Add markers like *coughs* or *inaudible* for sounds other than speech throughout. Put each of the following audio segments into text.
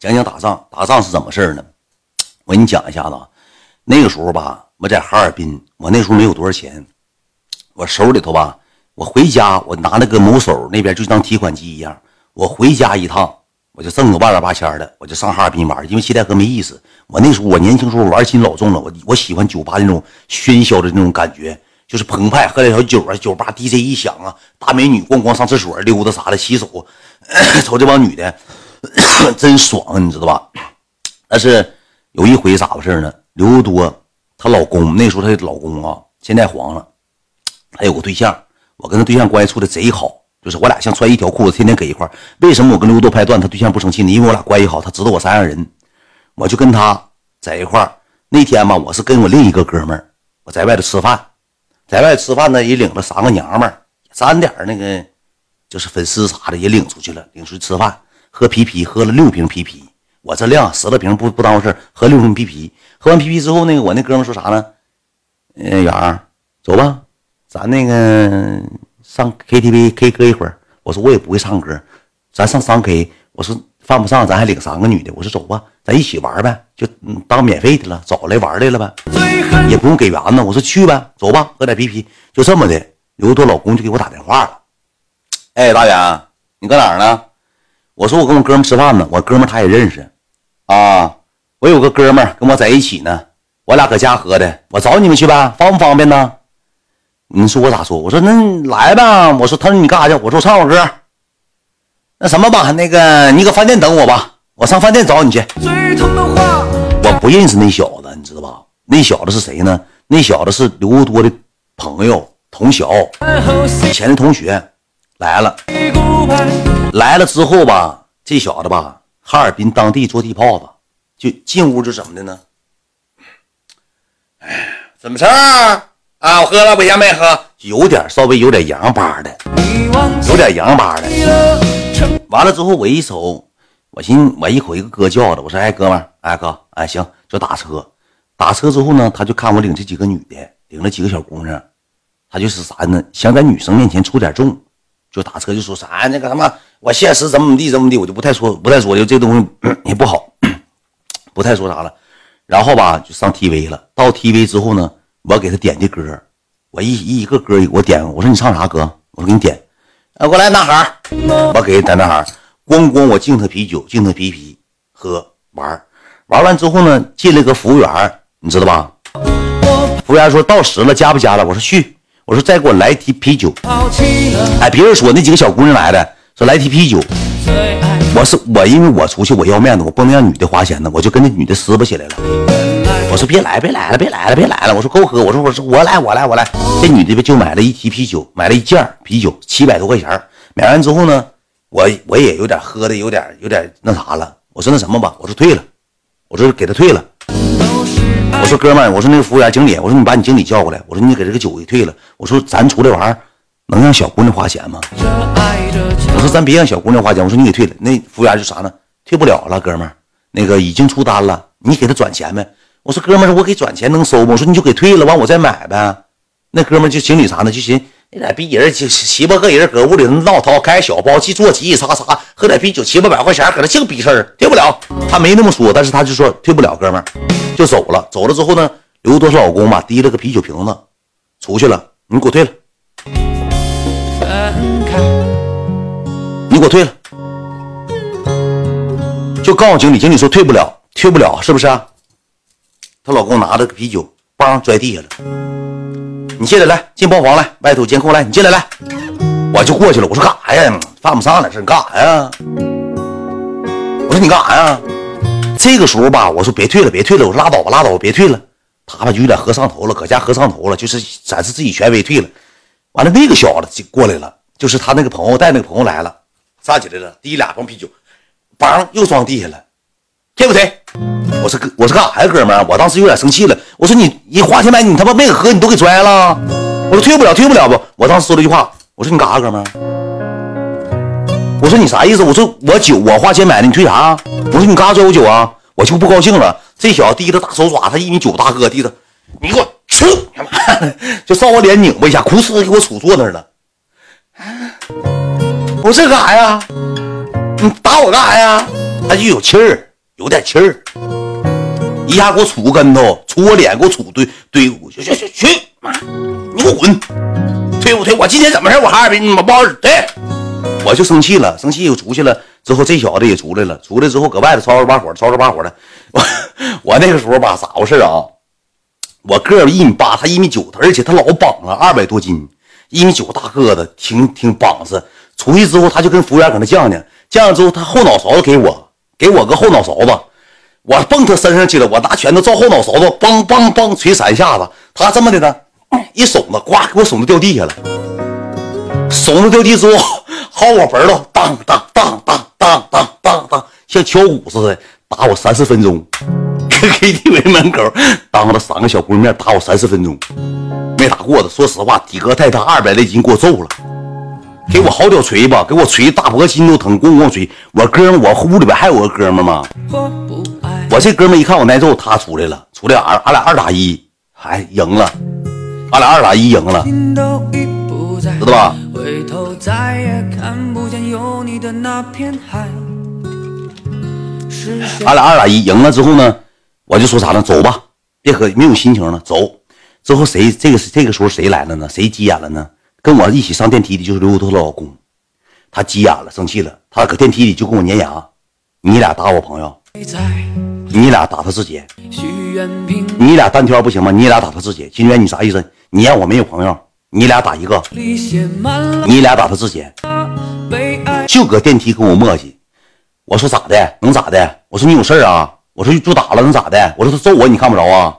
讲讲打仗，打仗是怎么事呢？*tsk* 我给你讲一下子。那个时候吧，我在哈尔滨，我那时候没有多少钱，我手里头吧，我回家，我拿那个某手那边就当提款机一样，我回家一趟，我就挣个万八八千的，我就上哈尔滨玩，因为七台河没意思。我那时候我年轻时候玩心老重了，我我喜欢酒吧那种喧嚣的那种感觉，就是澎湃，喝点小酒啊，酒吧 DJ 一响啊，大美女咣咣上厕所溜达啥的，洗手，*coughs* 瞅这帮女的。*clears throat* 真爽，你知道吧？但是有一回咋回事呢？刘多她老公那时候她的老公啊，现在黄了，还有个对象。我跟她对象关系处的贼好，就是我俩像穿一条裤子，天天搁一块为什么我跟刘多拍段，她对象不生气呢？因为我俩关系好，他知道我啥样人，我就跟他在一块那天吧，我是跟我另一个哥们儿，我在外头吃饭，在外吃饭呢，也领了三个娘们儿，沾点那个就是粉丝啥的也领出去了，领出去吃饭。喝啤啤，喝了六瓶啤啤，我这量十来瓶不不当回事喝六瓶啤啤，喝完啤啤之后，那个我那哥们说啥呢？嗯，远儿，走吧，咱那个上 KTV K 歌一会儿。我说我也不会唱歌，咱上三 K。我说犯不上，咱还领三个女的。我说走吧，咱一起玩呗，就当免费的了，找来玩来了呗，也不用给圆子。我说去呗，走吧，喝点啤啤。就这么的，刘多老公就给我打电话了。哎，大远，你搁哪儿呢？我说我跟我哥们吃饭呢，我哥们他也认识，啊，我有个哥们跟我在一起呢，我俩搁家喝的，我找你们去呗，方不方便呢？你说我咋说？我说那来吧。我说他说你干啥去？我说我唱会歌。那什么吧，那个你搁饭店等我吧，我上饭店找你去。我不认识那小子，你知道吧？那小子是谁呢？那小子是刘多的朋友，同小，以前的同学。来了，来了之后吧，这小子吧，哈尔滨当地做地炮子，就进屋就怎么的呢？哎，怎么事儿啊？我喝了，我先没喝，有点稍微有点洋巴的，有点洋巴的。完了之后，我一瞅，我寻我一口一个哥叫的，我说哎哥们儿，哎哥，哎行，就打车。打车之后呢，他就看我领这几个女的，领了几个小姑娘，他就是啥呢？想在女生面前出点众。就打车就说啥那个什么，我现实怎么怎么地怎么地，我就不太说不太说，就这东西 *coughs* 也不好，*coughs* 不太说啥了。然后吧，就上 TV 了。到 TV 之后呢，我给他点的歌，我一一个歌我点，我说你唱啥歌？我说给你点，啊，过来男孩我给点男孩咣咣我敬他啤酒，敬他啤啤喝玩玩完之后呢，进来个服务员，你知道吧？服务员说到时了，加不加了？我说去。我说再给我来一提啤酒，哎，别人说那几个小姑娘来的，说来提啤酒。我是我，因为我出去我要面子，我不能让女的花钱呢，我就跟那女的撕巴起来了。我说别来，别来了，别来了，别来了。我说够喝，我说我说我来，我来，我来。这女的就买了一提啤酒，买了一件啤酒，七百多块钱。买完之后呢，我我也有点喝的有点有点那啥了。我说那什么吧，我说退了，我说给他退了。我说哥们儿，我说那个服务员经理，我说你把你经理叫过来，我说你给这个酒给退了。我说咱出来玩能让小姑娘花钱吗？我说咱别让小姑娘花钱。我说你给退了。那服务员就啥呢？退不了了，哥们儿，那个已经出单了，你给他转钱呗。我说哥们儿，我给转钱能收吗？我说你就给退了，完我再买呗。那哥们儿就经理啥呢？就寻那俩逼人七七八个人搁屋里闹腾，开小包去坐骑，啥啥喝点啤酒，七八百块钱搁那净逼事儿，退不了。他没那么说，但是他就说退不了，哥们儿就走了。走了之后呢，刘多老公吧提了个啤酒瓶子出去了，你给我退了，你给我退了，就告诉经理，经理说退不了，退不了，是不是？啊她老公拿着个啤酒，梆摔地下了。你进来，来进包房来，外头监控来，你进来来，我就过去了。我说干啥呀？犯不上的事，你干啥呀？我说你干啥呀？这个时候吧，我说别退了，别退了，我说拉倒吧，拉倒，别退了。他吧就有点喝上头了，搁家喝上头了，就是展示自己权威，退了。完了，那个小子就过来了，就是他那个朋友带那个朋友来了，站起来了，提俩瓶啤酒，梆又装地下了，退不退？我说哥，我说干啥呀，哥们儿？我当时有点生气了。我说你，你花钱买，你他妈没喝，你都给拽了。我说退不了，退不了不？我当时说了一句话，我说你干啥，哥们儿？我说你啥意思？我说我酒我花钱买的，你退啥？我说你干啥拽我酒啊？我就不高兴了。这小子低着大手爪，他一米九大个，低着，你给我吃，*laughs* 就照我脸拧巴一下，哭哧给我杵坐那儿了。我说这干啥呀？你打我干啥呀？他就有气儿。有点气儿，一下给我杵个跟头，杵我脸，给我杵对对，去去去去，妈，你给我滚，退不退？我今天怎么事？我哈尔滨不好使，对，我就生气了，生气又出去了。之后这小子也出来了，出来之后搁外头吵吵把火，吵吵把火的。我我那个时候吧，咋回事啊？我个一米八，他一米九，而且他老绑了，二百多斤，一米九大个子，挺挺绑实。出去之后，他就跟服务员搁那犟呢，犟了之后，他后脑勺子给我，给我个后脑勺子，我蹦他身上去了，我拿拳头照后脑勺子，梆梆梆捶三下子。他这么的呢，一耸子，呱，给我耸子掉地下了。耸子掉地之后，薅我盆了，当当当当当当当当，像敲鼓似的打我三四分钟。*laughs* KTV 门口当着三个小姑娘面打我三四分钟，没打过的。说实话，体格太大，二百来斤给我揍了，给我好屌锤吧，给我锤大脖心都疼，咣咣锤。我哥们，我屋里边还有个哥们吗？我这哥们一看我挨揍，他出来了，出来俺俺俩二打一，还赢了，俺俩二打一赢了，知道吧？俺俩二打一赢了之后呢？我就说啥呢？走吧，别喝，没有心情了。走。之后谁这个这个时候谁来了呢？谁急眼了呢？跟我一起上电梯的就是刘头的老公，他急眼了，生气了，他搁电梯里就跟我粘牙。你俩打我朋友，你俩打他自己，你俩单挑不行吗？你俩打他自己。金源，你啥意思？你让我没有朋友，你俩打一个，你俩打他自己，就搁电梯跟我磨叽。我说咋的？能咋的？我说你有事啊？我说就打了能咋的？我说他揍我你看不着啊？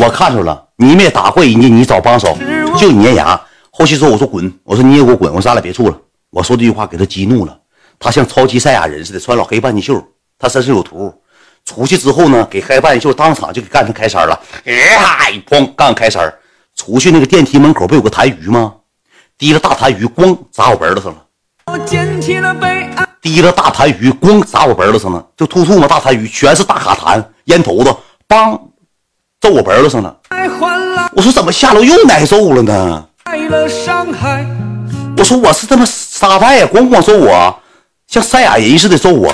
我看着了，你没打过人家，你找帮手，就你粘牙。后期说我说滚，我说你也给我滚，我说咱俩别处了。我说这句话给他激怒了，他像超级赛亚人似的穿老黑半截袖，他身上有图。出去之后呢，给嗨半截袖当场就给干成开衫了，哎，咣干开衫。出去那个电梯门口不有个痰盂吗？提了大痰盂咣砸我脖子上了。我捡起了悲哀。提了大痰盂，咣砸我脖子上了，就突突嘛，大痰盂全是大卡痰，烟头子，梆，揍我脖子上了。我说怎么下楼又挨揍了呢？我说我是他妈沙袋呀，咣咣揍我，像赛亚人似的揍我。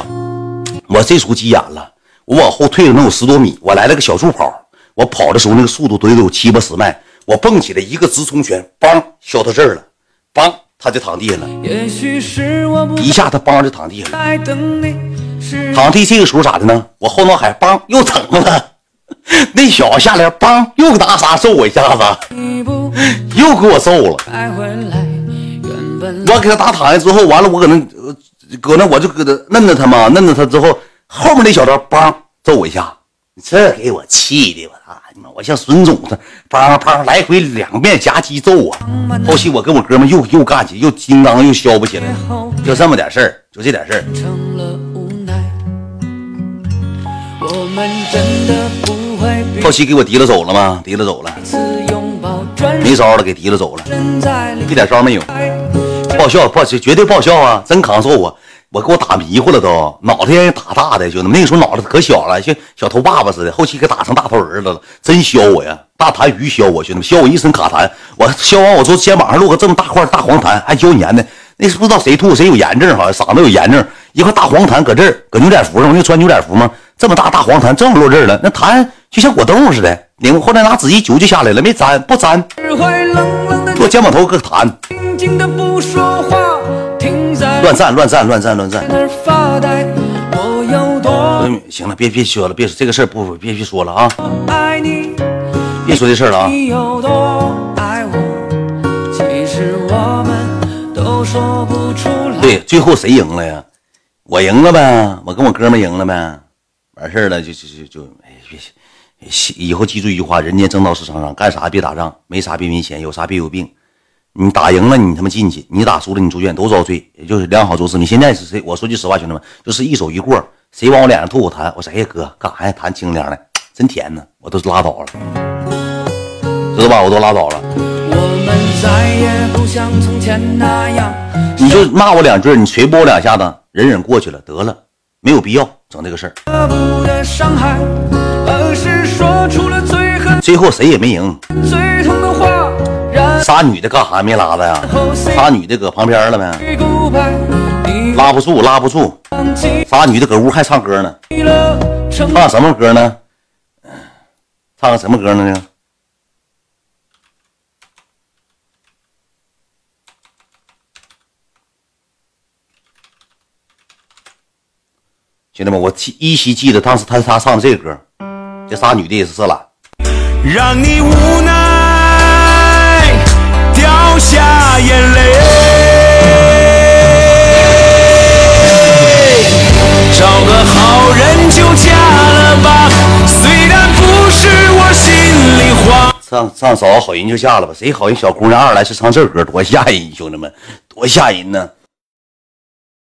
我这时候急眼了，我往后退了能有十多米，我来了个小助跑，我跑的时候那个速度得有七八十迈，我蹦起来一个直冲拳，梆，削到这儿了，梆。他就躺地下了，一下他梆就躺地下了，躺地这个时候咋的呢？我后脑海梆又疼了，那小子下来梆又拿啥揍我一下子，又给我揍了。我给他打躺下之后，完了我搁那搁那我就搁那嫩着他嘛，嫩着他之后，后面那小子梆揍我一下。这给我气的，我操你妈！我像孙总似的，啪啪来回两遍夹击揍我。后期我跟我哥们又又干起，又金刚又削不起来，就这么点事儿，就这点事儿。后期给我提了走了吗？提了走了，没招了，给提了走了，一点招没有。报销报绝对爆笑啊！真扛揍啊。我给我打迷糊了都，脑袋让人打大的，兄弟们那个时候脑袋可小了，像小头爸爸似的。后期给打成大头儿子了，真削我呀！大痰盂削我，兄弟们削我一身卡痰。我削完，我说肩膀上落个这么大块大黄痰，还胶粘的。那是不知道谁吐，谁有炎症，好像嗓子有炎症，一块大黄痰搁这儿，搁牛仔服上，我就穿牛仔服嘛？这么大大黄痰这么落这儿了，那痰就像果冻似的。领后来拿纸一揪就下来了，没粘不粘。我肩膀头搁痰。乱战乱战乱战乱战！行了，别别说了，别这个事儿不别别说了啊！别说这事儿了啊！对，最后谁赢了呀？我赢了呗，我跟我哥们赢了呗，完事儿了就就就就哎别以后记住一句话：人间正道是沧桑，干啥别打仗，没啥别没钱，有啥别有病。你打赢了，你他妈进去；你打输了，你住院，都遭罪。也就是良好做事。你现在是谁？我说句实话，兄弟们，就是一手一过，谁往我脸上吐口痰，我说哎哥，干啥呀？痰清凉的，真甜呢，我都拉倒了，知道吧？我都拉倒了。你就骂我两句，你捶拨我两下子，忍忍过去了，得了，没有必要整这个事儿。最后谁也没赢。仨女的干啥没拉的呀？仨女的搁旁边了呗。拉不住，拉不住。仨女的搁屋还唱歌呢，唱什么歌呢？唱什么歌呢？兄弟们，我记依稀记得当时他他唱的这个歌，这仨女的也是这了。让你无奈上上找个好人就下了吧？谁好人？小姑娘二来是唱这歌，多吓人！兄弟们，多吓人呢！